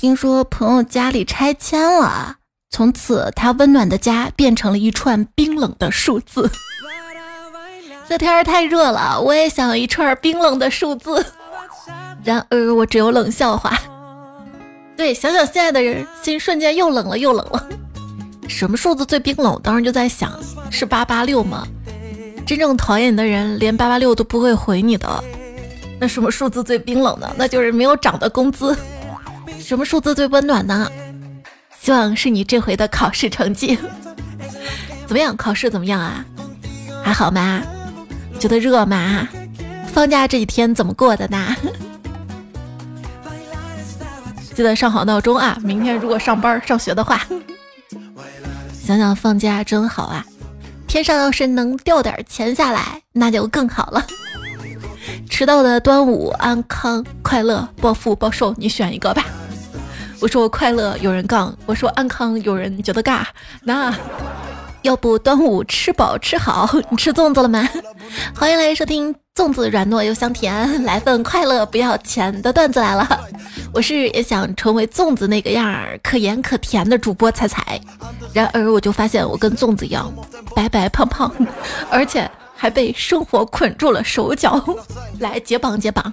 听说朋友家里拆迁了，从此他温暖的家变成了一串冰冷的数字。这天儿太热了，我也想一串冰冷的数字。然而我只有冷笑话。对，想想现在的人心瞬间又冷了又冷了。什么数字最冰冷？当时就在想，是八八六吗？真正讨厌你的人，连八八六都不会回你的。那什么数字最冰冷呢？那就是没有涨的工资。什么数字最温暖呢？希望是你这回的考试成绩。怎么样？考试怎么样啊？还好吗？觉得热吗？放假这几天怎么过的呢？记得上好闹钟啊！明天如果上班上学的话，想想放假真好啊！天上要是能掉点钱下来，那就更好了。迟到的端午安康快乐暴富暴瘦，你选一个吧。我说我快乐，有人杠；我说安康，有人觉得尬。那要不端午吃饱吃好？你吃粽子了吗？欢迎来收听粽子软糯又香甜，来份快乐不要钱的段子来了。我是也想成为粽子那个样儿，可盐可甜的主播彩彩。然而我就发现我跟粽子一样，白白胖胖，而且还被生活捆住了手脚。来解绑解绑，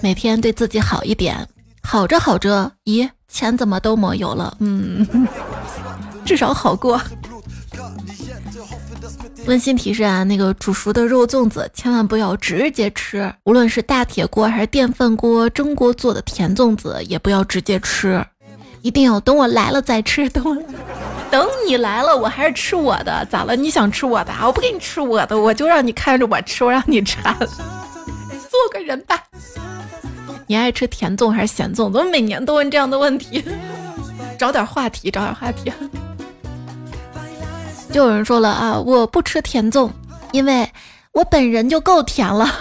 每天对自己好一点。好着好着，咦，钱怎么都没有了？嗯，至少好过。温馨提示啊，那个煮熟的肉粽子千万不要直接吃，无论是大铁锅还是电饭锅蒸锅做的甜粽子，也不要直接吃，一定要等我来了再吃。等我，等你来了，我还是吃我的。咋了？你想吃我的？我不给你吃我的，我就让你看着我吃，我让你馋。做个人吧。你爱吃甜粽还是咸粽？怎么每年都问这样的问题？找点话题，找点话题。就有人说了啊，我不吃甜粽，因为我本人就够甜了。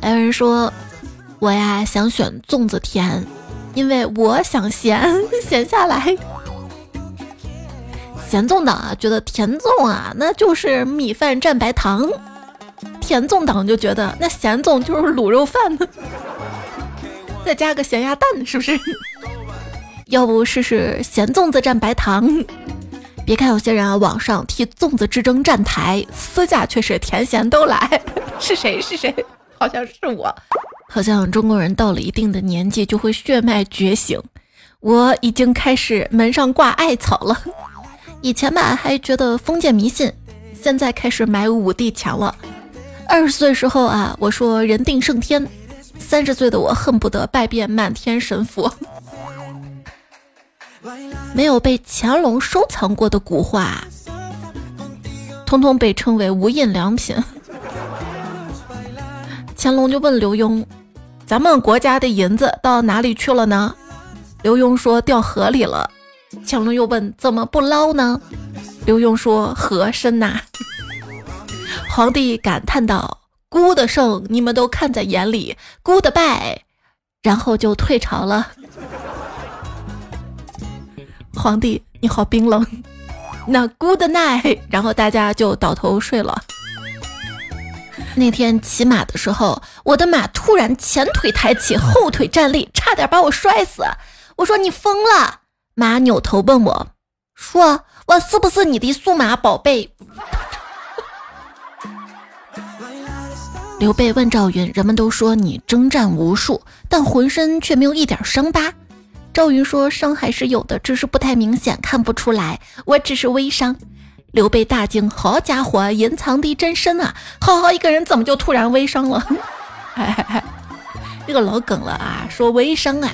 还有人说，我呀想选粽子甜，因为我想咸，咸下来。咸粽党啊，觉得甜粽啊，那就是米饭蘸白糖；甜粽党就觉得那咸粽就是卤肉饭呢，再加个咸鸭蛋，是不是？要不试试咸粽子蘸白糖？别看有些人啊，网上替粽子之争站台，私下却是甜咸都来。是谁？是谁？好像是我。好像中国人到了一定的年纪就会血脉觉醒。我已经开始门上挂艾草了。以前吧还觉得封建迷信，现在开始买五帝钱了。二十岁时候啊，我说人定胜天。三十岁的我恨不得拜遍满天神佛。没有被乾隆收藏过的古画，通通被称为无印良品。乾隆就问刘墉：“咱们国家的银子到哪里去了呢？”刘墉说：“掉河里了。”乾隆又问：“怎么不捞呢？”刘墉说：“河深呐。”皇帝感叹道：“good 的胜你们都看在眼里，good 的败，然后就退朝了。”皇帝，你好冰冷。那 good night，然后大家就倒头睡了。那天骑马的时候，我的马突然前腿抬起，后腿站立，差点把我摔死。我说你疯了！马扭头问我，说我是不是你的数码宝贝？刘备问赵云，人们都说你征战无数，但浑身却没有一点伤疤。赵云说：“伤还是有的，只是不太明显，看不出来。我只是微伤。”刘备大惊：“好家伙，隐藏的真深啊！好好一个人，怎么就突然微伤了？” 这个老梗了啊，说微伤啊。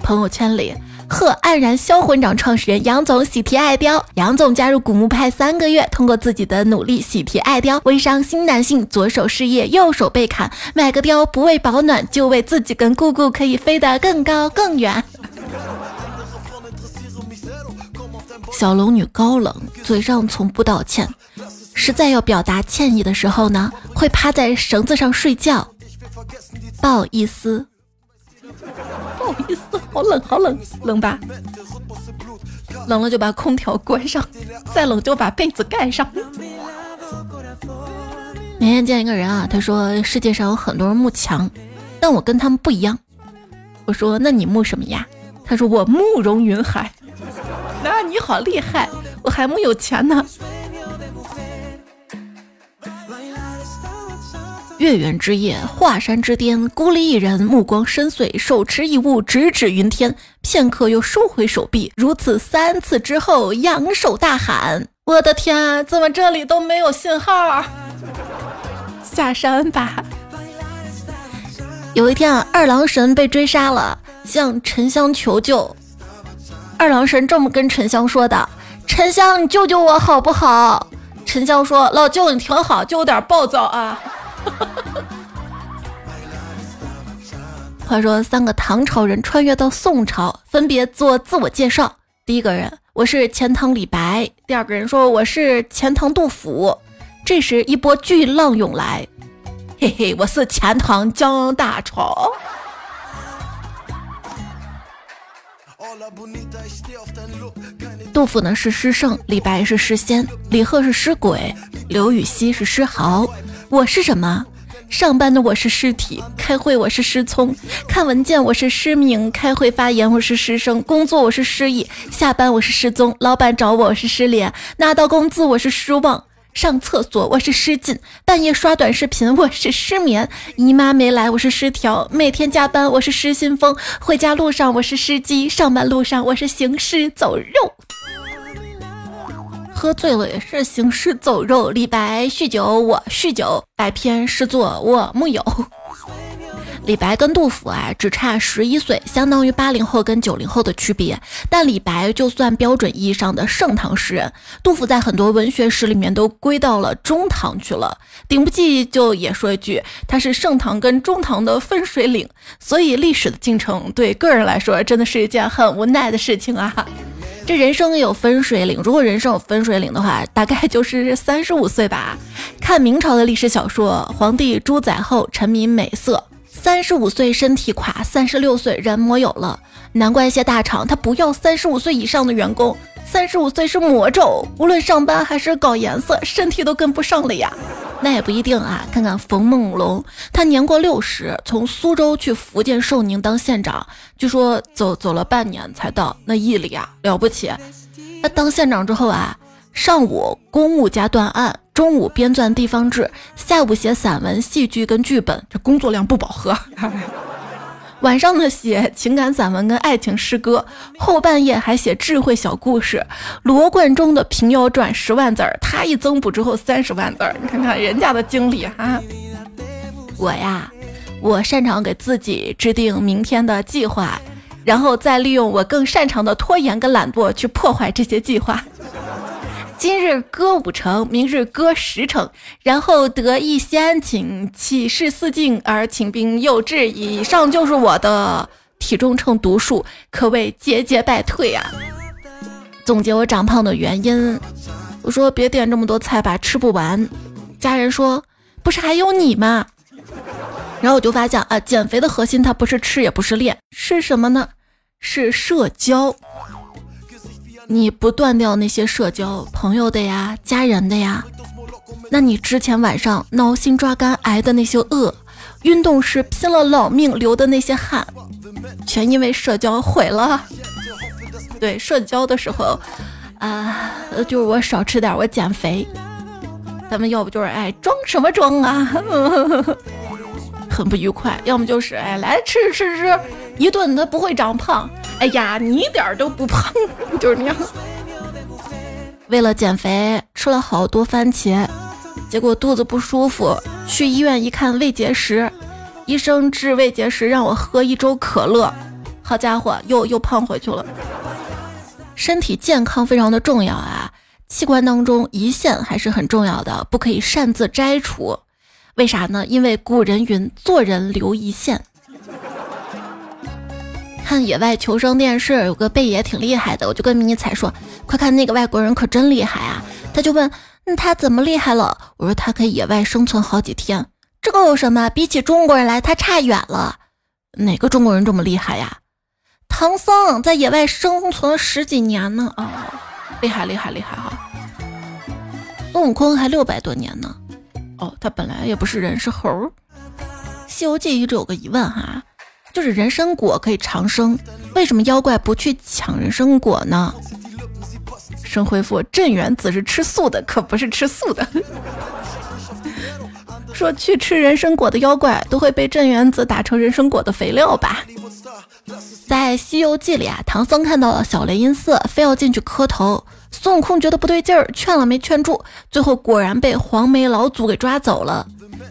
朋友圈里。贺黯然销魂掌创始人杨总喜提爱貂，杨总加入古墓派三个月，通过自己的努力喜提爱貂，微商新男性，左手事业，右手被砍，买个貂不为保暖，就为自己跟姑姑可以飞得更高更远。小龙女高冷，嘴上从不道歉，实在要表达歉意的时候呢，会趴在绳子上睡觉。不好意思。不好意思，好冷，好冷，冷吧？冷了就把空调关上，再冷就把被子盖上。那天见一个人啊，他说世界上有很多人慕强，但我跟他们不一样。我说那你慕什么呀？他说我慕容云海。那你好厉害，我还没有钱呢。月圆之夜，华山之巅，孤立一人，目光深邃，手持一物，直指云天。片刻又收回手臂，如此三次之后，扬手大喊：“我的天，怎么这里都没有信号？下山吧！”有一天啊，二郎神被追杀了，向沉香求救。二郎神这么跟沉香说的：“沉香，你救救我好不好？”沉香说：“老舅，你挺好，就有点暴躁啊。” 话说，三个唐朝人穿越到宋朝，分别做自我介绍。第一个人，我是钱塘李白；第二个人说我是钱塘杜甫。这时，一波巨浪涌来，嘿嘿，我是钱塘江大潮。杜甫呢是诗圣，李白是诗仙，李贺是诗鬼，刘禹锡是诗豪。我是什么？上班的我是尸体，开会我是失聪，看文件我是失明，开会发言我是失声，工作我是失忆，下班我是失踪，老板找我我是失联，拿到工资我是失望，上厕所我是失禁，半夜刷短视频我是失眠，姨妈没来我是失调，每天加班我是失心疯，回家路上我是失机，上班路上我是行尸走肉。喝醉了也是行尸走肉。李白酗酒，我酗酒；百篇诗作，我木有。李白跟杜甫啊，只差十一岁，相当于八零后跟九零后的区别。但李白就算标准意义上的盛唐诗人，杜甫在很多文学史里面都归到了中唐去了。顶不济就也说一句，他是盛唐跟中唐的分水岭。所以历史的进程对个人来说，真的是一件很无奈的事情啊。这人生有分水岭，如果人生有分水岭的话，大概就是三十五岁吧。看明朝的历史小说，皇帝朱载后沉迷美色，三十五岁身体垮，三十六岁人模有了。难怪一些大厂他不要三十五岁以上的员工，三十五岁是魔咒，无论上班还是搞颜色，身体都跟不上了呀。那也不一定啊，看看冯梦龙，他年过六十，从苏州去福建寿宁当县长，据说走走了半年才到，那毅力啊了不起。他当县长之后啊，上午公务加断案，中午编撰地方志，下午写散文、戏剧跟剧本，这工作量不饱和。晚上呢，写情感散文跟爱情诗歌，后半夜还写智慧小故事。罗贯中的《平遥传》十万字儿，他一增补之后三十万字儿。你看看人家的经历哈。我呀，我擅长给自己制定明天的计划，然后再利用我更擅长的拖延跟懒惰去破坏这些计划。今日歌五成，明日歌十成，然后得一先请起事四进而请兵诱至。以上就是我的体重秤读数，可谓节节败退啊！总结我长胖的原因，我说别点这么多菜吧，吃不完。家人说不是还有你吗？然后我就发现啊，减肥的核心它不是吃也不是练，是什么呢？是社交。你不断掉那些社交朋友的呀、家人的呀，那你之前晚上挠心抓肝挨的那些饿，运动时拼了老命流的那些汗，全因为社交毁了。对，社交的时候，啊，就是我少吃点，我减肥。咱们要不就是哎装什么装啊，很不愉快；要么就是哎来吃吃吃，一顿他不会长胖。哎呀，你一点都不胖，就是那样。为了减肥，吃了好多番茄，结果肚子不舒服，去医院一看胃结石，医生治胃结石让我喝一周可乐，好家伙，又又胖回去了。身体健康非常的重要啊，器官当中胰腺还是很重要的，不可以擅自摘除。为啥呢？因为古人云：做人留胰腺。看野外求生电视，有个贝爷挺厉害的，我就跟迷彩说：“快看那个外国人可真厉害啊！”他就问：“那他怎么厉害了？”我说：“他可以野外生存好几天，这个有什么？比起中国人来，他差远了。哪个中国人这么厉害呀？唐僧在野外生存十几年呢啊，厉害厉害厉害哈！孙悟空还六百多年呢。哦，他本来也不是人，是猴。《西游记》一直有个疑问哈。就是人参果可以长生，为什么妖怪不去抢人参果呢？神回复：镇元子是吃素的，可不是吃素的。说去吃人参果的妖怪都会被镇元子打成人参果的肥料吧？在《西游记》里啊，唐僧看到了小雷音寺，非要进去磕头。孙悟空觉得不对劲儿，劝了没劝住，最后果然被黄眉老祖给抓走了。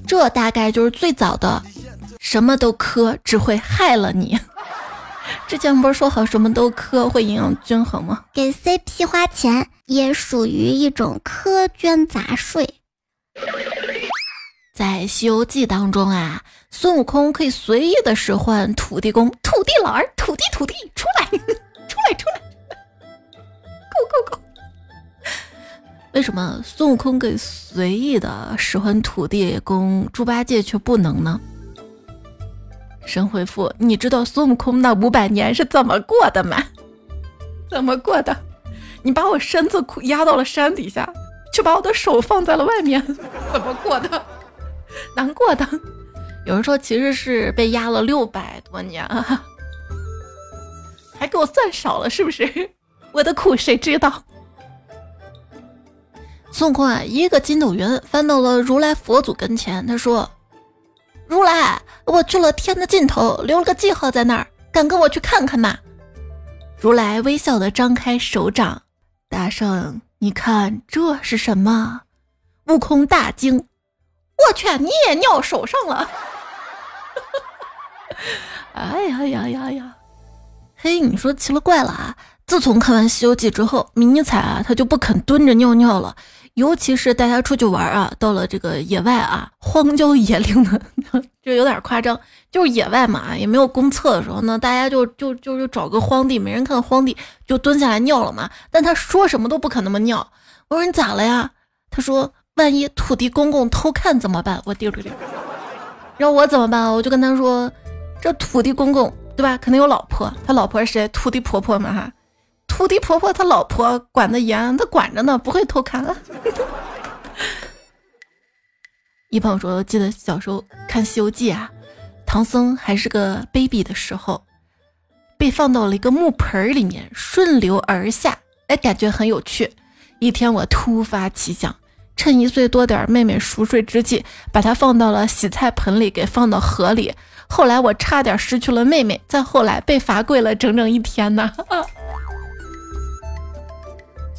这大概就是最早的，什么都磕只会害了你。之前不是说好什么都磕会营养均衡吗？给 CP 花钱也属于一种苛捐杂税。在《西游记》当中啊，孙悟空可以随意的使唤土地公、土地老儿、土地土地 出来，出来出来，Go Go Go！为什么孙悟空可以随意的使唤土地公、猪八戒却不能呢？神回复：你知道孙悟空那五百年是怎么过的吗？怎么过的？你把我身子压到了山底下，却把我的手放在了外面，怎么过的？难过的，有人说其实是被压了六百多年，还给我算少了，是不是？我的苦谁知道？孙悟空啊，一个筋斗云翻到了如来佛祖跟前，他说：“如来，我去了天的尽头，留了个记号在那儿，敢跟我去看看吗？”如来微笑的张开手掌，大圣，你看这是什么？悟空大惊。我去，你也尿手上了！哎呀呀呀呀！嘿，你说奇了怪了啊！自从看完《西游记》之后，迷彩啊，他就不肯蹲着尿尿了。尤其是带他出去玩啊，到了这个野外啊，荒郊野岭的，就有点夸张。就是野外嘛，也没有公厕的时候呢，大家就就就就找个荒地，没人看荒地，就蹲下来尿了嘛。但他说什么都不肯那么尿。我说你咋了呀？他说。万一土地公公偷看怎么办？我丢丢丢！让我怎么办？我就跟他说，这土地公公对吧？肯定有老婆，他老婆是谁？土地婆婆嘛哈！土地婆婆他老婆管得严，他管着呢，不会偷看。一朋友说，记得小时候看《西游记》啊，唐僧还是个 baby 的时候，被放到了一个木盆里面，顺流而下，哎，感觉很有趣。一天我突发奇想。趁一岁多点妹妹熟睡之际，把她放到了洗菜盆里，给放到河里。后来我差点失去了妹妹，再后来被罚跪了整整一天呢。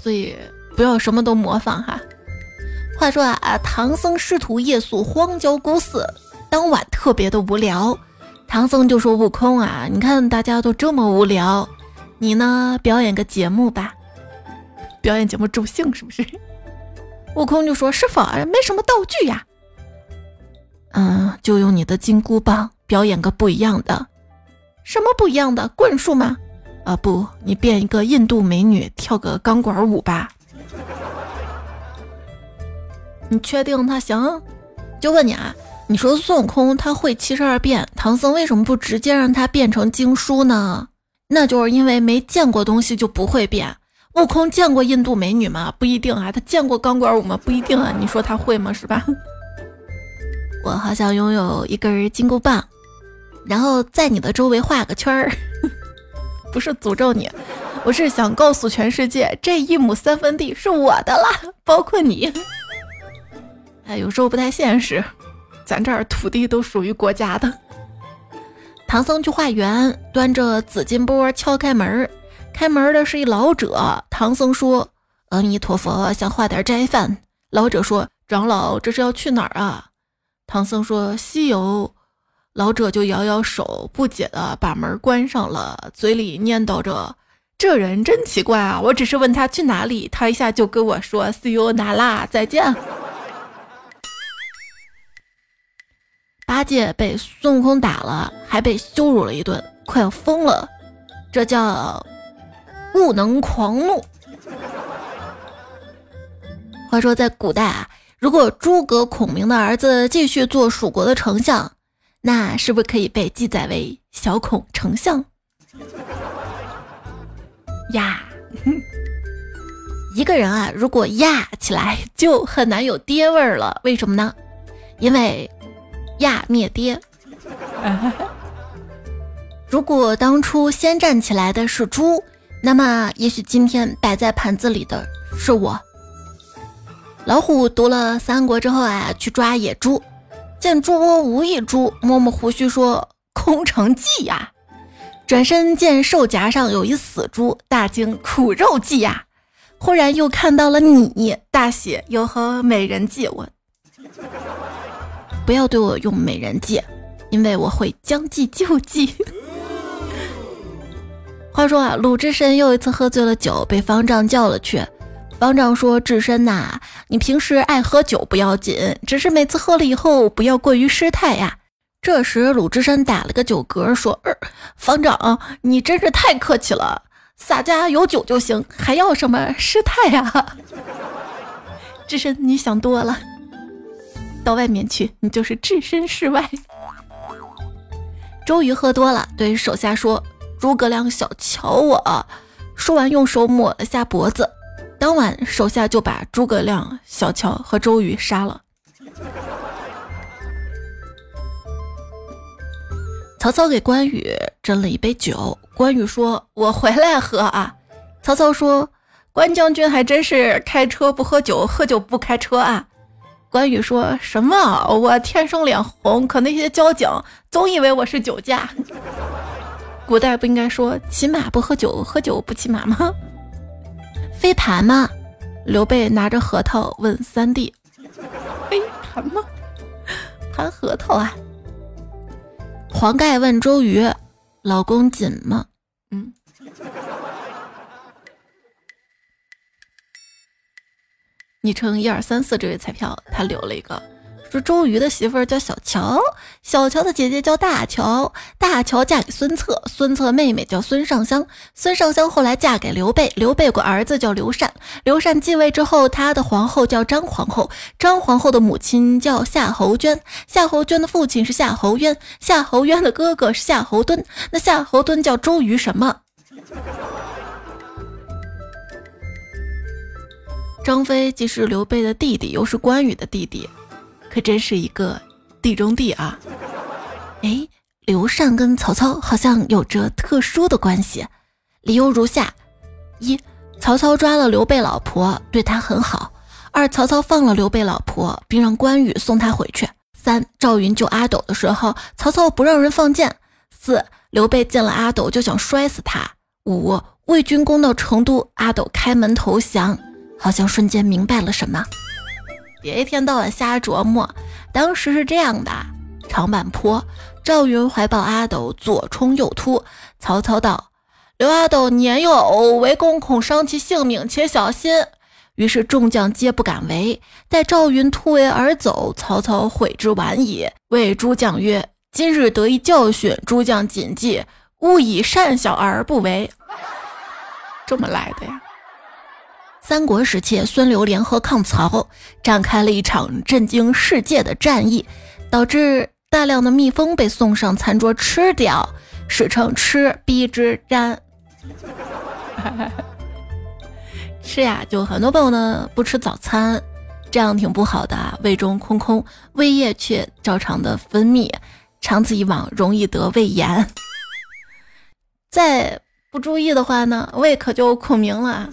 所以不要什么都模仿哈。话说啊啊，唐僧师徒夜宿荒郊孤寺，当晚特别的无聊。唐僧就说：“悟空啊，你看大家都这么无聊，你呢表演个节目吧，表演节目助兴是不是？”悟空就说：“师傅，没什么道具呀。嗯，就用你的金箍棒表演个不一样的。什么不一样的？棍术吗？啊，不，你变一个印度美女跳个钢管舞吧。你确定他行？就问你啊，你说孙悟空他会七十二变，唐僧为什么不直接让他变成经书呢？那就是因为没见过东西就不会变。”悟空见过印度美女吗？不一定啊。他见过钢管舞吗？不一定啊。你说他会吗？是吧？我好想拥有一根金箍棒，然后在你的周围画个圈儿。不是诅咒你，我是想告诉全世界，这一亩三分地是我的了，包括你。哎，有时候不太现实，咱这儿土地都属于国家的。唐僧去化缘，端着紫金钵敲开门儿。开门的是一老者，唐僧说：“阿弥陀佛，想化点斋饭。”老者说：“长老，这是要去哪儿啊？”唐僧说：“西游。”老者就摇摇手，不解的把门关上了，嘴里念叨着：“这人真奇怪啊！我只是问他去哪里，他一下就跟我说西游那拉，再见。”八戒被孙悟空打了，还被羞辱了一顿，快要疯了。这叫。不能狂怒。话说，在古代啊，如果诸葛孔明的儿子继续做蜀国的丞相，那是不是可以被记载为小孔丞相？呀，一个人啊，如果呀起来，就很难有爹味儿了。为什么呢？因为呀灭爹。如果当初先站起来的是猪，那么也许今天摆在盘子里的是我。老虎读了《三国》之后啊，去抓野猪，见猪窝无一猪，摸摸胡须说：“空城计呀！”转身见兽夹上有一死猪，大惊：“苦肉计呀！”忽然又看到了你，大喜：“有何美人计？”我不要对我用美人计，因为我会将计就计。话说啊，鲁智深又一次喝醉了酒，被方丈叫了去。方丈说：“智深呐，你平时爱喝酒不要紧，只是每次喝了以后不要过于失态呀。”这时鲁智深打了个酒嗝，说：“方丈，你真是太客气了，洒家有酒就行，还要什么失态呀？” 智深，你想多了，到外面去，你就是置身事外。周瑜喝多了，对手下说：“诸葛亮小瞧我。”说完，用手抹了下脖子。当晚，手下就把诸葛亮、小乔和周瑜杀了。曹操给关羽斟了一杯酒，关羽说：“我回来喝啊。”曹操说：“关将军还真是开车不喝酒，喝酒不开车啊。”关羽说什么：“我天生脸红，可那些交警总以为我是酒驾。”古代不应该说骑马不喝酒，喝酒不骑马吗？飞盘吗？刘备拿着核桃问三弟：“飞盘吗？盘核桃啊？”黄盖问周瑜：“老公紧吗？”嗯。昵称一二三四这位彩票，他留了一个。说周瑜的媳妇儿叫小乔，小乔的姐姐叫大乔，大乔嫁给孙策，孙策妹妹叫孙尚香，孙尚香后来嫁给刘备，刘备有个儿子叫刘禅，刘禅继位之后，他的皇后叫张皇后，张皇后的母亲叫夏侯娟，夏侯娟的父亲是夏侯渊，夏侯渊的哥哥是夏侯惇，那夏侯惇叫周瑜什么？张飞既是刘备的弟弟，又是关羽的弟弟。可真是一个地中地啊！哎，刘禅跟曹操好像有着特殊的关系，理由如下：一，曹操抓了刘备老婆，对他很好；二，曹操放了刘备老婆，并让关羽送他回去；三，赵云救阿斗的时候，曹操不让人放箭；四，刘备见了阿斗就想摔死他；五，魏军攻到成都，阿斗开门投降，好像瞬间明白了什么。别一天到晚瞎琢磨。当时是这样的：长坂坡，赵云怀抱阿斗，左冲右突。曹操道：“刘阿斗年幼，围攻恐伤其性命，且小心。”于是众将皆不敢围。待赵云突围而走，曹操悔之晚矣，谓诸将曰：“今日得一教训，诸将谨记，勿以善小而不为。”这么来的呀？三国时期，孙刘联合抗曹，展开了一场震惊世界的战役，导致大量的蜜蜂被送上餐桌吃掉，史称“吃逼之战”。吃呀，就很多朋友呢不吃早餐，这样挺不好的啊，胃中空空，胃液却照常的分泌，长此以往容易得胃炎。再不注意的话呢，胃可就孔明了。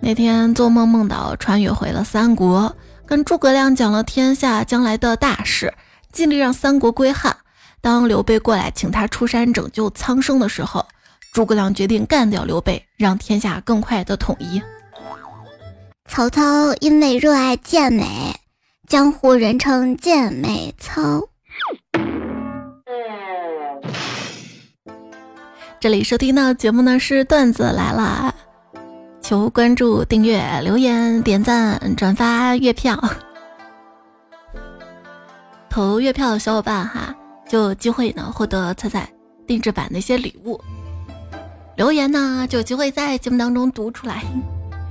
那天做梦梦到穿越回了三国，跟诸葛亮讲了天下将来的大事，尽力让三国归汉。当刘备过来请他出山拯救苍生的时候，诸葛亮决定干掉刘备，让天下更快的统一。曹操因为热爱健美，江湖人称健美操。这里收听到节目呢是段子来了。求关注、订阅、留言、点赞、转发月票，投月票的小伙伴哈，就有机会呢获得彩彩定制版的一些礼物。留言呢就有机会在节目当中读出来。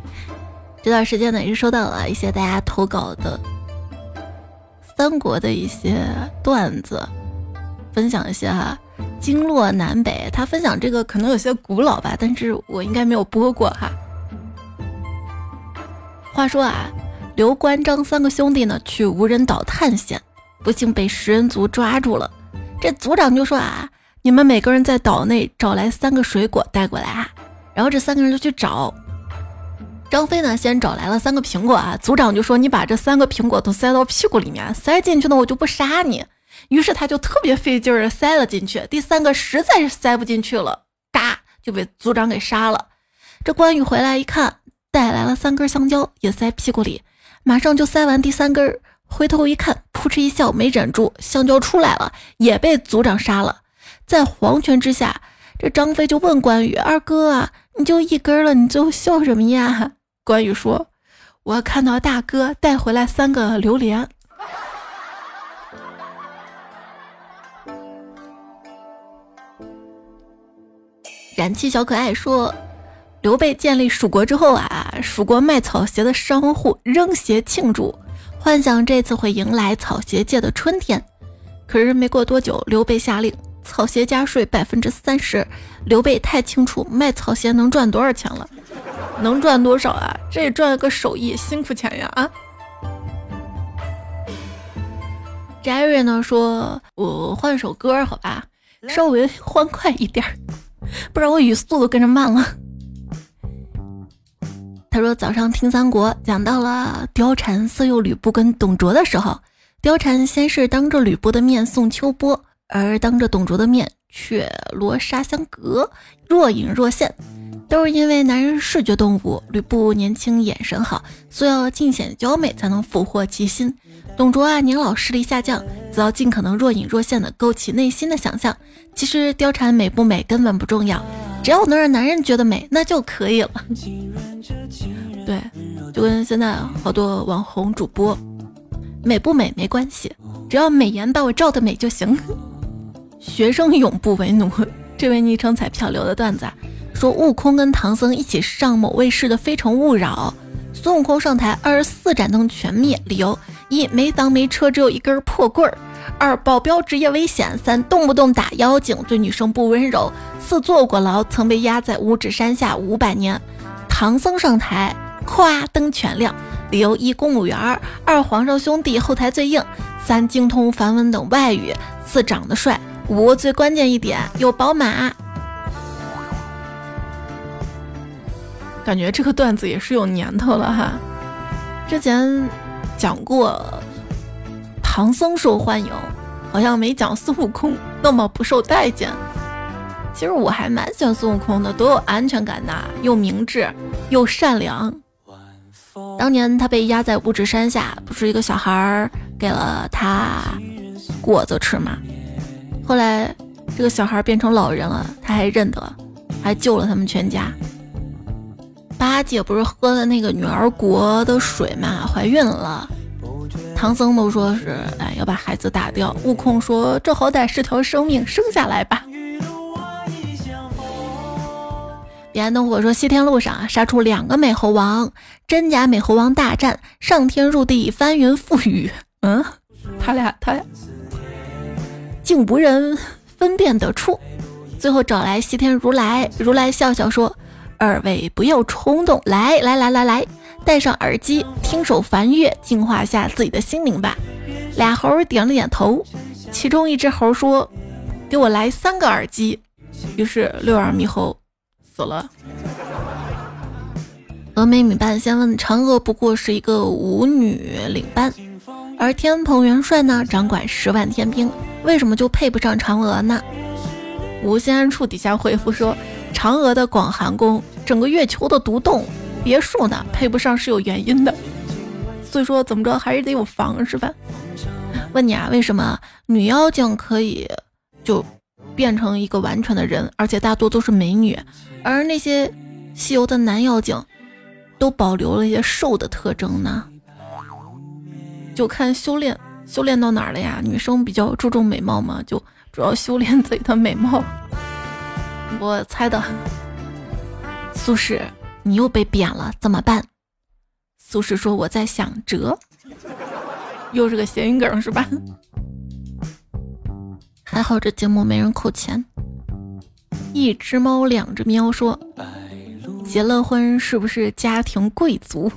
这段时间呢也是收到了一些大家投稿的三国的一些段子，分享一些哈。经络南北，他分享这个可能有些古老吧，但是我应该没有播过哈。话说啊，刘关张三个兄弟呢去无人岛探险，不幸被食人族抓住了。这族长就说啊，你们每个人在岛内找来三个水果带过来啊。然后这三个人就去找。张飞呢，先找来了三个苹果啊。族长就说：“你把这三个苹果都塞到屁股里面，塞进去呢，我就不杀你。”于是他就特别费劲儿塞了进去。第三个实在是塞不进去了，嘎就被族长给杀了。这关羽回来一看，带来了三根香蕉，也塞屁股里，马上就塞完第三根。回头一看，扑哧一笑，没忍住，香蕉出来了，也被组长杀了。在黄泉之下，这张飞就问关羽：“二哥啊，你就一根了，你最后笑什么呀？” 关羽说：“我看到大哥带回来三个榴莲。”燃气小可爱说：“刘备建立蜀国之后啊，蜀国卖草鞋的商户扔鞋庆祝，幻想这次会迎来草鞋界的春天。可是没过多久，刘备下令草鞋加税百分之三十。刘备太清楚卖草鞋能赚多少钱了。”能赚多少啊？这也赚了个手艺，辛苦钱呀！啊，Jerry 呢说：“我换首歌好吧，稍微欢快一点，不然我语速都跟着慢了。”他说：“早上听三国讲到了貂蝉色诱吕布跟董卓的时候，貂蝉先是当着吕布的面送秋波，而当着董卓的面却罗纱相隔，若隐若现。”都是因为男人是视觉动物，吕布年轻眼神好，所以要尽显娇美才能俘获其心。董卓啊，年老视力下降，则要尽可能若隐若现的勾起内心的想象。其实貂蝉美不美根本不重要，只要能让男人觉得美，那就可以了。对，就跟现在好多网红主播，美不美没关系，只要美颜把我照的美就行。学生永不为奴，这位昵称彩票留的段子。说悟空跟唐僧一起上某卫视的《非诚勿扰》，孙悟空上台，二十四盏灯全灭，理由一没房没车，只有一根破棍儿；二保镖职业危险；三动不动打妖精，对女生不温柔；四坐过牢，曾被压在五指山下五百年。唐僧上台，咵灯全亮，理由一公务员；二皇上兄弟后台最硬；三精通梵文等外语；四长得帅；五最关键一点有宝马。感觉这个段子也是有年头了哈，之前讲过唐僧受欢迎，好像没讲孙悟空那么不受待见。其实我还蛮喜欢孙悟空的，多有安全感呐，又明智又善良。当年他被压在五指山下，不是一个小孩儿给了他果子吃吗？后来这个小孩变成老人了，他还认得，还救了他们全家。八戒不是喝了那个女儿国的水嘛，怀孕了。唐僧都说是，哎，要把孩子打掉。悟空说，这好歹是条生命，生下来吧。彼岸灯火说，西天路上啊，杀出两个美猴王，真假美猴王大战，上天入地，翻云覆雨。嗯，他俩他俩竟无人分辨得出。最后找来西天如来，如来笑笑说。二位不要冲动，来来来来来，戴上耳机，听首梵乐，净化下自己的心灵吧。俩猴点了点头，其中一只猴说：“给我来三个耳机。”于是六耳猕猴死了。峨眉女扮先问嫦娥，不过是一个舞女领班，而天蓬元帅呢，掌管十万天兵，为什么就配不上嫦娥呢？无心处底下回复说。嫦娥的广寒宫，整个月球的独栋别墅呢，配不上是有原因的。所以说，怎么着还是得有房是吧？问你啊，为什么女妖精可以就变成一个完全的人，而且大多都是美女，而那些西游的男妖精都保留了一些瘦的特征呢？就看修炼修炼到哪儿了呀？女生比较注重美貌嘛，就主要修炼自己的美貌。我猜的，苏轼，你又被贬了，怎么办？苏轼说：“我在想辙。”又是个谐音梗是吧？还好这节目没人扣钱。一只猫，两只喵说：“结了婚是不是家庭贵族？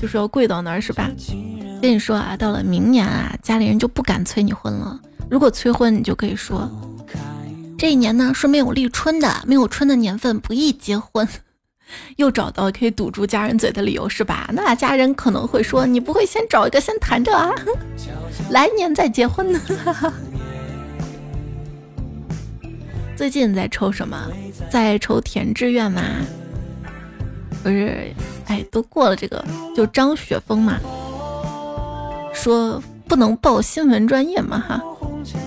就是要贵到那儿是吧？”跟你说啊，到了明年啊，家里人就不敢催你婚了。如果催婚，你就可以说，这一年呢是没有立春的，没有春的年份不宜结婚。又找到可以堵住家人嘴的理由是吧？那家人可能会说，你不会先找一个先谈着啊，来年再结婚呢？最近在抽什么？在抽填志愿吗？不是，哎，都过了这个，就张雪峰嘛，说不能报新闻专业嘛哈。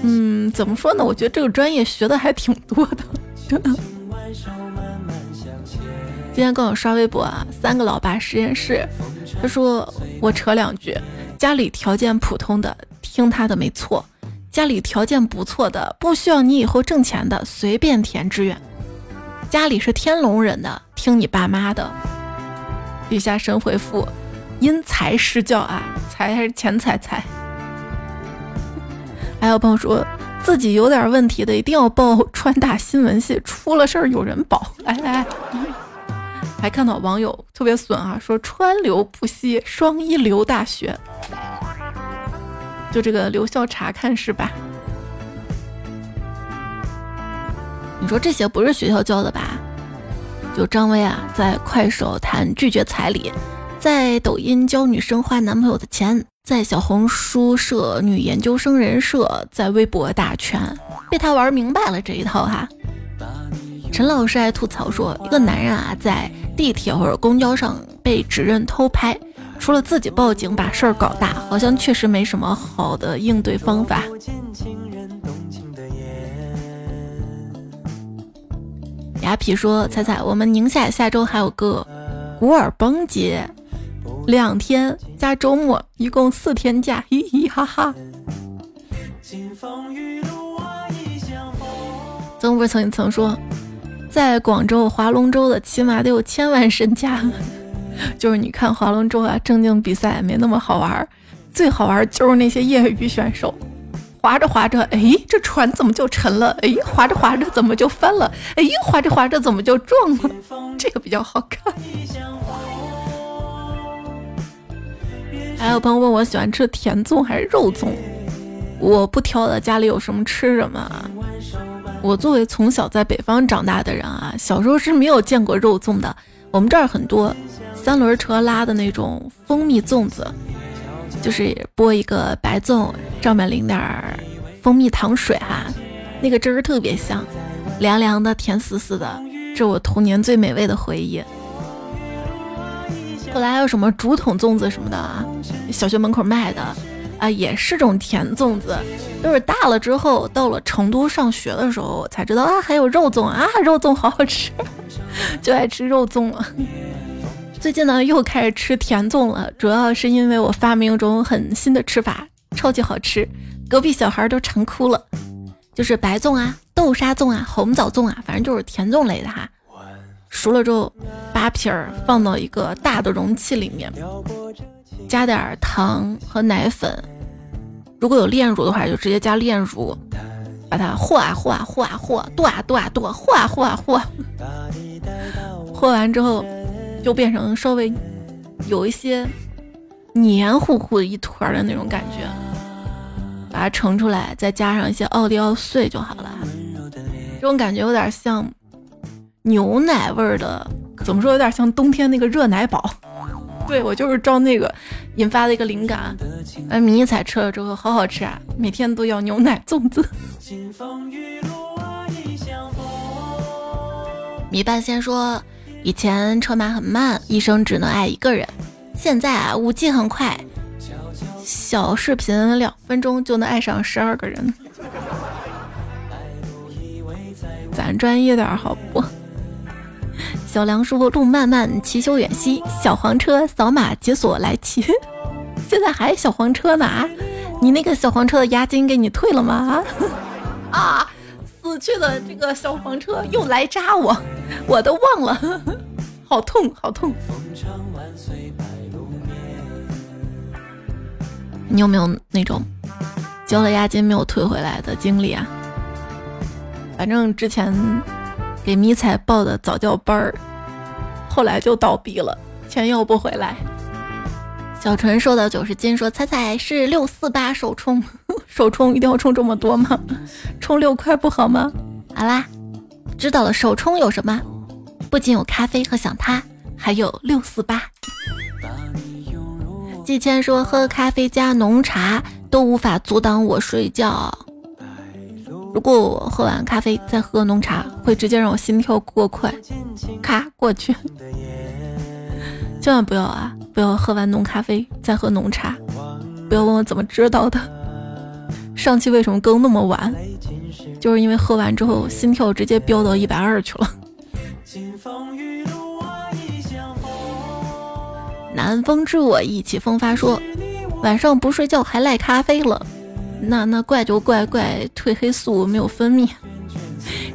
嗯，怎么说呢？我觉得这个专业学的还挺多的，真的。今天跟我刷微博啊，三个老爸实验室，他说我扯两句，家里条件普通的听他的没错，家里条件不错的不需要你以后挣钱的随便填志愿，家里是天龙人的听你爸妈的。底下神回复，因材施教啊，财还是钱财财。还有朋友说自己有点问题的，一定要报川大新闻系，出了事儿有人保。来来。还看到网友特别损啊，说川流不息，双一流大学，就这个留校查看是吧？你说这些不是学校教的吧？就张薇啊，在快手谈拒绝彩礼，在抖音教女生花男朋友的钱，在小红书设女研究生人设，在微博打拳，被他玩明白了这一套哈。陈老师爱吐槽说，一个男人啊，在地铁或者公交上被指认偷拍，除了自己报警把事儿搞大，好像确实没什么好的应对方法。雅痞说：“彩彩，我们宁夏下周还有个古尔邦节，两天加周末，一共四天假，嘻嘻哈哈。”曾不是曾曾说。在广州划龙舟的起码得有千万身家，就是你看划龙舟啊，正经比赛没那么好玩，最好玩就是那些业余选手，划着划着，哎，这船怎么就沉了？哎，划着划着怎么就翻了？哎，划着划着怎么就撞了？这个比较好看。还有朋友问我喜欢吃甜粽还是肉粽，我不挑的，家里有什么吃什么。我作为从小在北方长大的人啊，小时候是没有见过肉粽的。我们这儿很多三轮车拉的那种蜂蜜粽子，就是剥一个白粽，上面淋点儿蜂蜜糖水哈，那个汁儿特别香，凉凉的，甜丝丝的，这我童年最美味的回忆。后来还有什么竹筒粽子什么的啊，小学门口卖的。啊，也是种甜粽子，就是大了之后，到了成都上学的时候，才知道啊，还有肉粽啊，肉粽好好吃，就爱吃肉粽了。最近呢，又开始吃甜粽了，主要是因为我发明一种很新的吃法，超级好吃，隔壁小孩都馋哭了。就是白粽啊、豆沙粽啊、红枣粽啊，反正就是甜粽类的哈。熟了之后，扒皮儿放到一个大的容器里面。加点糖和奶粉，如果有炼乳的话，就直接加炼乳，把它和啊和啊和啊和，剁啊剁啊剁，和啊和啊和，和完之后就变成稍微有一些黏糊糊的一团的那种感觉，把它盛出来，再加上一些奥利奥碎就好了。这种感觉有点像牛奶味儿的，怎么说？有点像冬天那个热奶宝。对我就是照那个引发的一个灵感，哎，迷彩吃了之后好好吃啊，每天都要牛奶粽子。米半仙说，以前车马很慢，一生只能爱一个人，现在啊，五 G 很快，小视频两分钟就能爱上十二个人。咱专业点好不？小梁说：“路漫漫其修远兮，小黄车扫码解锁来骑。现在还小黄车呢啊？你那个小黄车的押金给你退了吗？啊，死去的这个小黄车又来扎我，我都忘了，好痛好痛。你有没有那种交了押金没有退回来的经历啊？反正之前。”给迷彩报的早教班儿，后来就倒闭了，钱要不回来。小纯瘦到九十斤，说：“彩彩是六四八首充，首充一定要充这么多吗？充六块不好吗？”好啦，知道了，首充有什么？不仅有咖啡和想他，还有六四八。季谦说：“喝咖啡加浓茶都无法阻挡我睡觉。如果我喝完咖啡再喝浓茶，会直接让我心跳过快，咔过去。千万不要啊！”不要喝完浓咖啡再喝浓茶，不要问我怎么知道的。上期为什么更那么晚？就是因为喝完之后心跳直接飙到一百二去了。南风知我意气风发说，晚上不睡觉还赖咖啡了，那那怪就怪怪褪黑素没有分泌。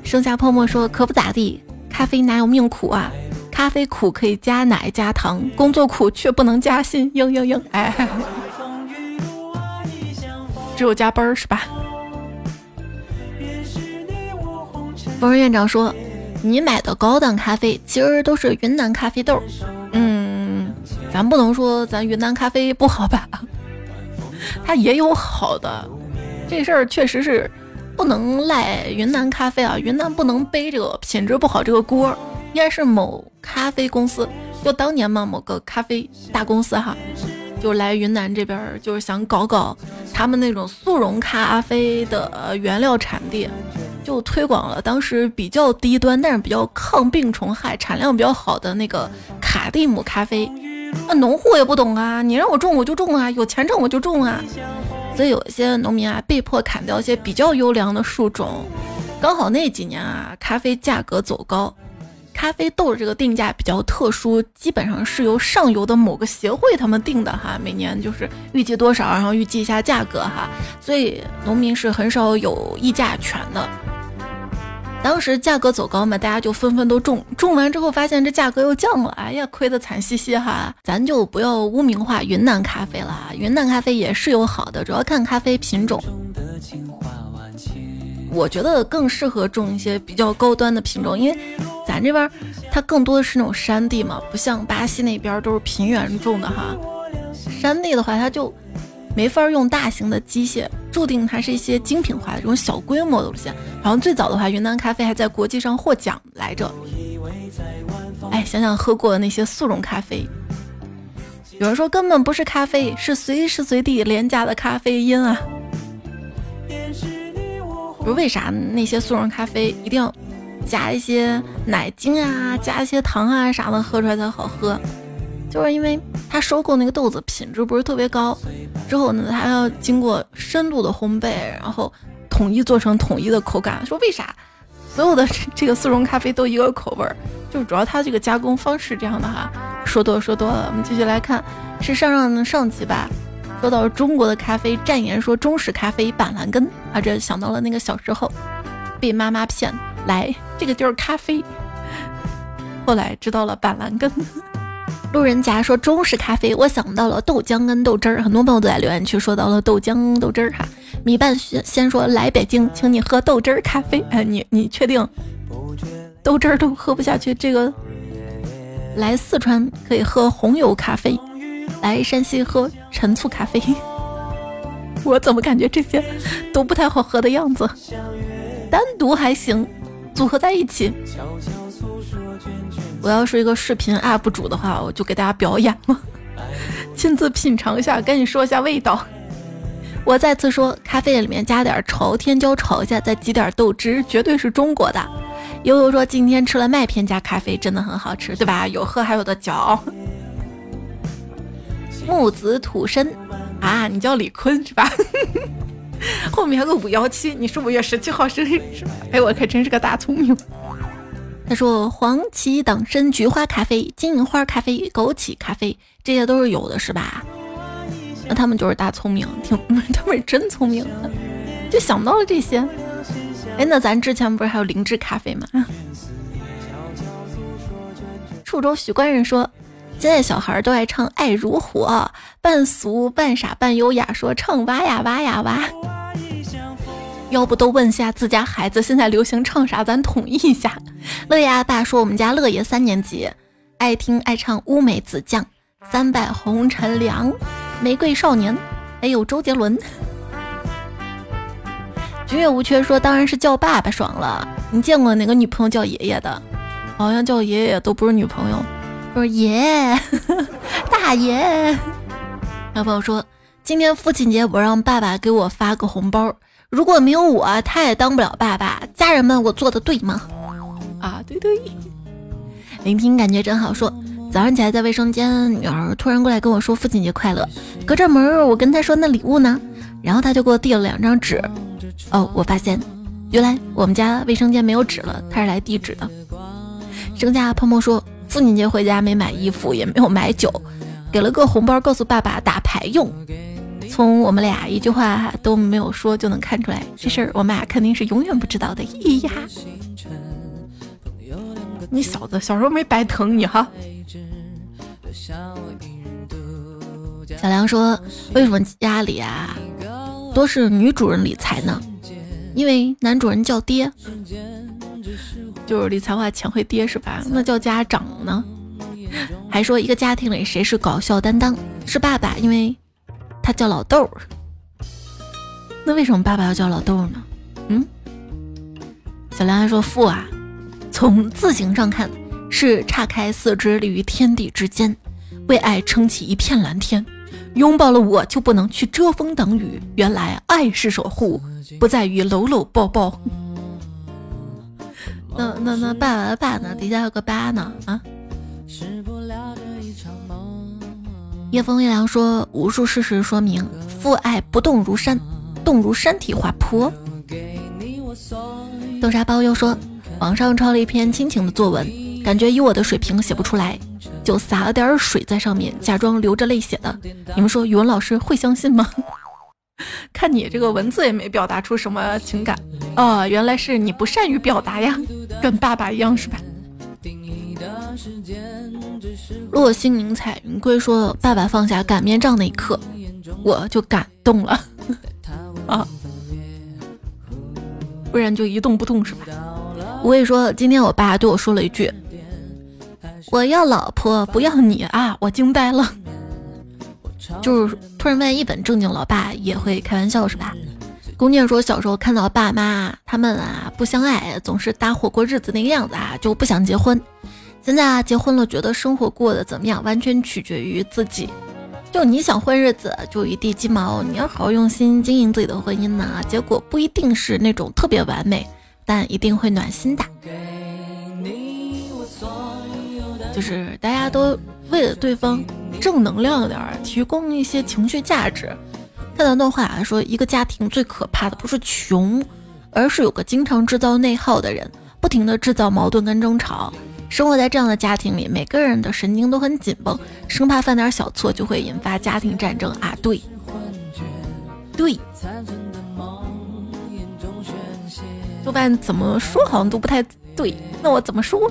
剩下泡沫说可不咋地，咖啡哪有命苦啊？咖啡苦可以加奶加糖，工作苦却不能加薪。嘤嘤嘤，哎，只有加班是吧？风儿院长说，你买的高档咖啡其实都是云南咖啡豆。嗯，咱不能说咱云南咖啡不好吧？它也有好的，这事儿确实是不能赖云南咖啡啊，云南不能背这个品质不好这个锅。应该是某咖啡公司，就当年嘛，某个咖啡大公司哈，就来云南这边，就是想搞搞他们那种速溶咖啡的原料产地，就推广了当时比较低端，但是比较抗病虫害、产量比较好的那个卡蒂姆咖啡。那农户也不懂啊，你让我种我就种啊，有钱挣我就种啊，所以有一些农民啊，被迫砍掉一些比较优良的树种。刚好那几年啊，咖啡价格走高。咖啡豆这个定价比较特殊，基本上是由上游的某个协会他们定的哈，每年就是预计多少，然后预计一下价格哈，所以农民是很少有议价权的。当时价格走高嘛，大家就纷纷都种，种完之后发现这价格又降了，哎呀，亏得惨兮兮哈。咱就不要污名化云南咖啡了，云南咖啡也是有好的，主要看咖啡品种。我觉得更适合种一些比较高端的品种，因为咱这边它更多的是那种山地嘛，不像巴西那边都是平原种的哈。山地的话，它就没法用大型的机械，注定它是一些精品化的这种小规模的路线。然后最早的话，云南咖啡还在国际上获奖来着。哎，想想喝过的那些速溶咖啡，有人说根本不是咖啡，是随时随地廉价的咖啡因啊。不是为啥那些速溶咖啡一定要加一些奶精啊，加一些糖啊啥的，喝出来才好喝？就是因为它收购那个豆子品质不是特别高，之后呢，它要经过深度的烘焙，然后统一做成统一的口感。说为啥所有的这个速溶咖啡都一个口味儿？就主要它这个加工方式这样的哈。说多说多了，我们继续来看，是上上上集吧。说到中国的咖啡，战言说中式咖啡板蓝根啊，这想到了那个小时候被妈妈骗来，这个就是咖啡。后来知道了板蓝根。路人甲说中式咖啡，我想到了豆浆跟豆汁儿，很多朋友都在留言区说到了豆浆豆汁儿哈。米半先先说来北京，请你喝豆汁儿咖啡。哎，你你确定豆汁儿都喝不下去？这个来四川可以喝红油咖啡。来山西喝陈醋咖啡，我怎么感觉这些都不太好喝的样子？单独还行，组合在一起。我要是一个视频 UP 主的话，我就给大家表演了，亲自品尝一下，跟你说一下味道。我再次说，咖啡里面加点朝天椒炒一下，再挤点豆汁，绝对是中国的。悠悠说今天吃了麦片加咖啡，真的很好吃，对吧？有喝还有的嚼。木子土生啊，你叫李坤是吧？后面还有个五幺七，你是五月十七号生日是吧？哎，我可真是个大聪明。他说黄芪党参菊花咖啡、金银花咖啡、枸杞咖啡，这些都是有的是吧？那他们就是大聪明，挺 他们是真聪明，就想到了这些。哎，那咱之前不是还有灵芝咖啡吗？处州许官人说。现在小孩都爱唱《爱如火》，半俗半傻半优雅，说唱哇呀哇呀哇。要不都问下自家孩子现在流行唱啥，咱统一一下。乐爷爸说我们家乐爷三年级，爱听爱唱《乌梅子酱》，三百红尘凉，玫瑰少年，还有周杰伦。君越无缺说，当然是叫爸爸爽了。你见过哪个女朋友叫爷爷的？好像叫爷爷都不是女朋友，不是爷，大爷。有朋友说，今天父亲节，我让爸爸给我发个红包。如果没有我，他也当不了爸爸。家人们，我做的对吗？啊，对对。聆听感觉真好。说早上起来在卫生间，女儿突然过来跟我说父亲节快乐。隔着门，我跟她说那礼物呢？然后她就给我递了两张纸。哦，我发现原来我们家卫生间没有纸了，她是来递纸的。剩下泡沫说父亲节回家没买衣服，也没有买酒，给了个红包，告诉爸爸打牌用。从我们俩一句话都没有说就能看出来，这事儿我们俩肯定是永远不知道的。咿呀，你小子小时候没白疼你哈。小梁说：“为什么家里啊都是女主人理财呢？因为男主人叫爹，就是理财话钱会跌是吧？那叫家长呢？还说一个家庭里谁是搞笑担当？是爸爸，因为他叫老豆。那为什么爸爸要叫老豆呢？嗯？小梁还说富啊，从字形上看是岔开四肢立于天地之间，为爱撑起一片蓝天。”拥抱了我就不能去遮风挡雨。原来爱是守护，不在于搂搂抱抱。那那那爸爸的爸呢？底下有个八呢啊。夜风微凉说，无数事实说明，父爱不动如山，动如山体滑坡。豆沙包又说，网上抄了一篇亲情的作文，感觉以我的水平写不出来。就洒了点水在上面，假装流着泪写的。你们说语文老师会相信吗？看你这个文字也没表达出什么情感哦，原来是你不善于表达呀，跟爸爸一样是吧？定义的时间落星凝彩云归说，爸爸放下擀面杖那一刻，我就感动了 啊，不然就一动不动是吧？我也说，今天我爸对我说了一句。我要老婆，不要你啊！我惊呆了，就是突然问一本正经，老爸也会开玩笑是吧？姑娘说小时候看到爸妈他们啊不相爱，总是搭伙过日子那个样子啊，就不想结婚。现在啊结婚了，觉得生活过得怎么样，完全取决于自己。就你想混日子，就一地鸡毛。你要好好用心经营自己的婚姻呢，结果不一定是那种特别完美，但一定会暖心的。就是大家都为了对方正能量点儿，提供一些情绪价值。看到段话说，一个家庭最可怕的不是穷，而是有个经常制造内耗的人，不停的制造矛盾跟争吵。生活在这样的家庭里，每个人的神经都很紧绷，生怕犯点小错就会引发家庭战争啊！对，对。多半怎么说好像都不太对，那我怎么说？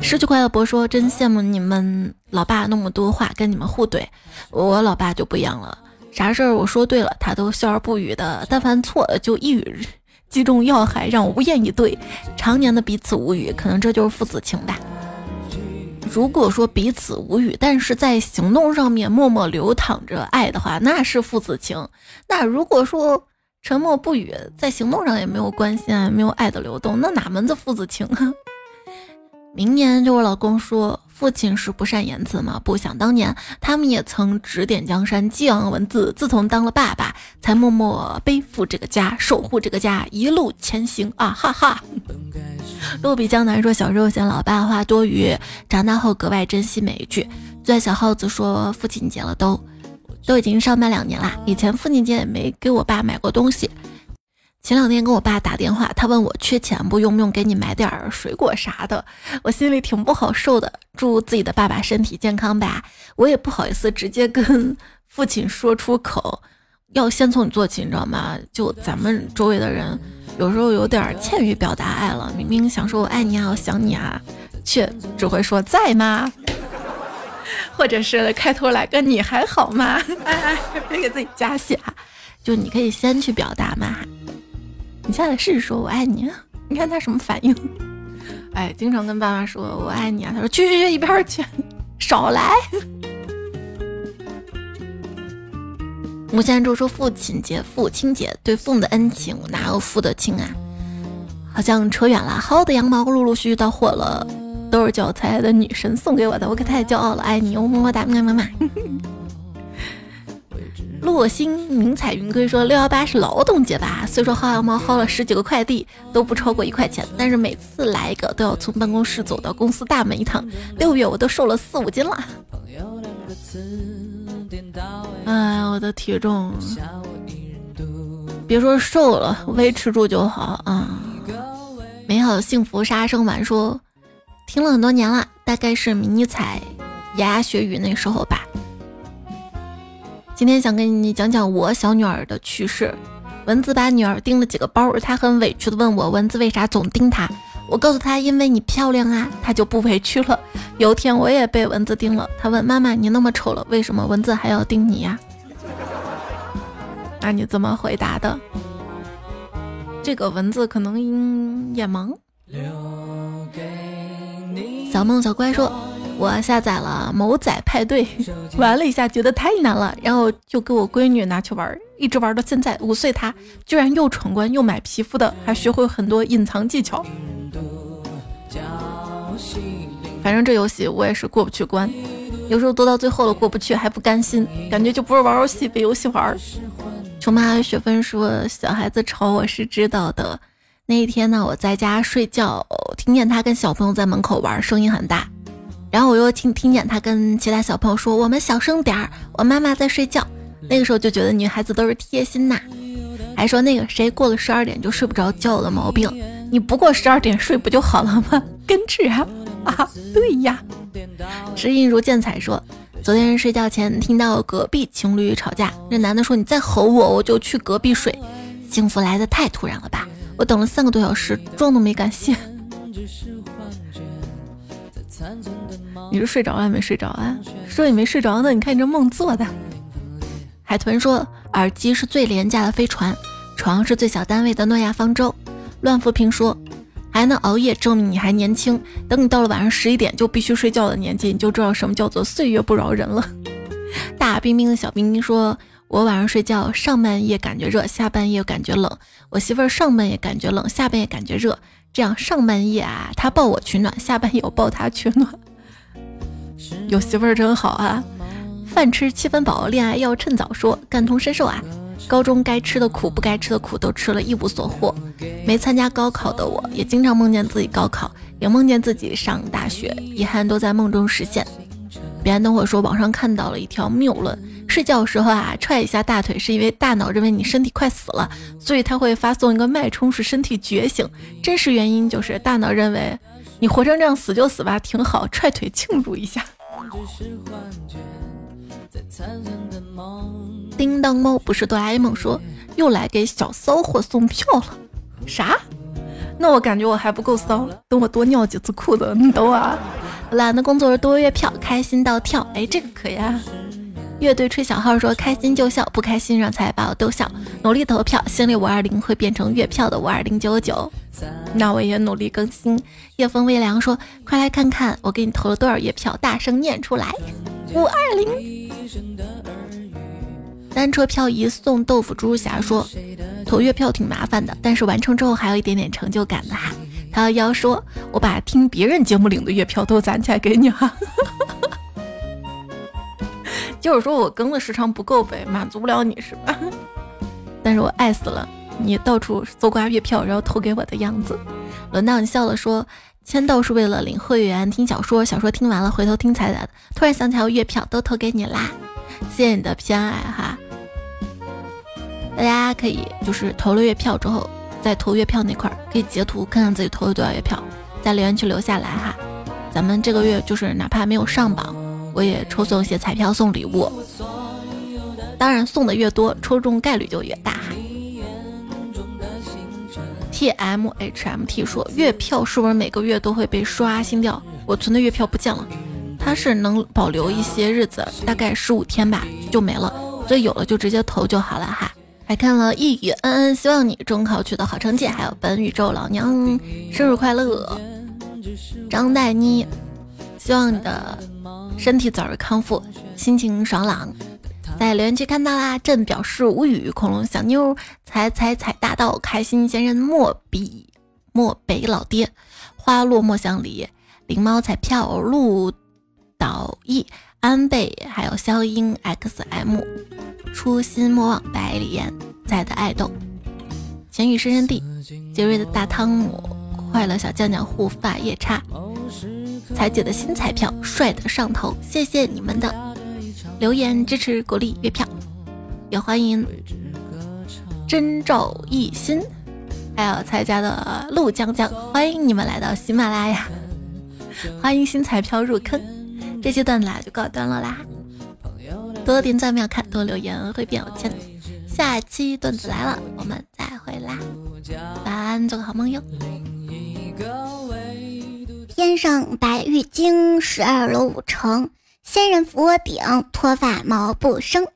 失去快乐博说：“真羡慕你们老爸那么多话跟你们互怼，我老爸就不一样了。啥事儿我说对了，他都笑而不语的；但凡错了，就一语击中要害，让我无言以对。常年的彼此无语，可能这就是父子情吧。如果说彼此无语，但是在行动上面默默流淌着爱的话，那是父子情。那如果说沉默不语，在行动上也没有关系啊，没有爱的流动，那哪门子父子情啊？”明年就我老公说，父亲是不善言辞吗？不想当年他们也曾指点江山，激昂文字。自从当了爸爸，才默默背负这个家，守护这个家，一路前行啊！哈哈。落笔江南说，小时候嫌老爸话多余，长大后格外珍惜每一句。最爱小耗子说，父亲节了都都已经上班两年啦，以前父亲节也没给我爸买过东西。前两天跟我爸打电话，他问我缺钱不，用不用给你买点水果啥的，我心里挺不好受的。祝自己的爸爸身体健康吧，我也不好意思直接跟父亲说出口，要先从你做起，你知道吗？就咱们周围的人，有时候有点欠于表达爱了，明明想说我爱你啊，我想你啊，却只会说在吗？或者是开头来个你还好吗？哎哎，别给自己加戏啊！就你可以先去表达嘛。你下来试试说我爱你你看他什么反应。哎经常跟爸妈说我爱你啊他说去去去一边去少来。母亲节就说父亲节父亲节对父母的恩情我哪有父的亲啊？好像扯远了薅的羊毛陆陆续续到货了都是教材的女神送给我的我可太骄傲了爱你哦么么哒么么么。洛星明彩云可以说六幺八是劳动节吧？虽说薅羊毛薅了十几个快递都不超过一块钱，但是每次来一个都要从办公室走到公司大门一趟。六月我都瘦了四五斤了。哎，我的体重，别说瘦了，维持住就好啊。美好幸福杀生丸说，听了很多年了，大概是迷彩牙牙学语那时候吧。今天想跟你讲讲我小女儿的趣事。蚊子把女儿叮了几个包，她很委屈的问我，蚊子为啥总叮她？我告诉她，因为你漂亮啊，她就不委屈了。有天我也被蚊子叮了，她问妈妈，你那么丑了，为什么蚊子还要叮你呀？那你怎么回答的？这个蚊子可能眼盲。小梦小乖说，我下载了某仔派对，玩了一下，觉得太难了，然后就给我闺女拿去玩，一直玩到现在。五岁她居然又闯关又买皮肤的，还学会很多隐藏技巧。反正这游戏我也是过不去关，有时候都到最后了过不去还不甘心，感觉就不是玩游戏被游戏玩。穷妈雪芬说：“小孩子吵我是知道的。那一天呢，我在家睡觉，听见他跟小朋友在门口玩，声音很大。然后我又听听见他跟其他小朋友说：‘我们小声点儿，我妈妈在睡觉。’那个时候就觉得女孩子都是贴心呐，还说那个谁过了十二点就睡不着觉的毛病，你不过十二点睡不就好了吗？根治啊啊，对呀。知音如见彩说。”昨天睡觉前听到隔壁情侣吵架，那男的说：“你再吼我，我就去隔壁睡。”幸福来的太突然了吧！我等了三个多小时，妆都没敢卸。你是睡着了没睡着啊？说你没睡着呢，你看你这梦做的。海豚说：“耳机是最廉价的飞船，床是最小单位的诺亚方舟。”乱浮萍说。还能熬夜，证明你还年轻。等你到了晚上十一点就必须睡觉的年纪，你就知道什么叫做岁月不饶人了。大冰冰的小冰冰说：“我晚上睡觉，上半夜感觉热，下半夜感觉冷。我媳妇儿上半夜感觉冷，下半夜感觉热。这样上半夜啊，她抱我取暖，下半夜我抱她取暖。有媳妇儿真好啊！饭吃七分饱，恋爱要趁早说，感同身受啊。”高中该吃的苦，不该吃的苦都吃了，一无所获。没参加高考的我，也经常梦见自己高考，也梦见自己上大学，遗憾都在梦中实现。别人都会说，网上看到了一条谬论：睡觉的时候啊，踹一下大腿，是因为大脑认为你身体快死了，所以他会发送一个脉冲，使身体觉醒。真实原因就是大脑认为你活成这样，死就死吧，挺好，踹腿庆祝一下。叮当猫不是哆啦 A 梦说又来给小骚货送票了，啥？那我感觉我还不够骚，等我多尿几次裤子，你等我啊！懒得工作多月票，开心到跳，哎，这个可以啊。乐队吹小号说开心就笑，不开心让才把我逗笑。努力投票，心里五二零会变成月票的五二零九九。那我也努力更新。夜风微凉说快来看看我给你投了多少月票，大声念出来。五二零。单车票一送豆腐。猪猪侠说投月票挺麻烦的，但是完成之后还有一点点成就感的哈。他要说我把听别人节目领的月票都攒起来给你哈。就是说我更的时长不够呗，满足不了你是吧？但是我爱死了你到处搜刮月票，然后投给我的样子。轮到你笑了，说签到是为了领会员听小说，小说听完了回头听彩蛋，突然想起来我月票都投给你啦，谢谢你的偏爱哈。大家可以就是投了月票之后，在投月票那块儿可以截图看看自己投了多少月票，在留言区留下来哈。咱们这个月就是哪怕没有上榜。我也抽送一些彩票送礼物，当然送的越多，抽中概率就越大。T M H M T 说月票是不是每个月都会被刷新掉？我存的月票不见了，它是能保留一些日子，大概十五天吧就没了，所以有了就直接投就好了哈。还看了一语恩恩，希望你中考取得好成绩，还有本宇宙老娘生日快乐，张黛妮，希望你的。身体早日康复，心情爽朗。在留言区看到啦，朕表示无语。恐龙小妞踩踩踩大道，开心仙人莫比莫北老爹，花落莫相离。灵猫彩票鹿岛义安倍，还有消音 xm，初心莫忘百里烟在的爱豆，咸鱼深深地，杰瑞的大汤姆，快乐小酱酱护发夜叉，彩姐的新彩票帅的上头，谢谢你们的留言支持鼓励月票，也欢迎真照一心，还有彩家的陆江江，欢迎你们来到喜马拉雅。欢迎新彩票入坑，这期段子啦就告段落啦，多点赞秒看，多留言会变有钱。下期段子来了，我们再会啦，晚安，做个好梦哟。天上白玉京，十二楼五城，仙人扶我顶，脱发毛不生。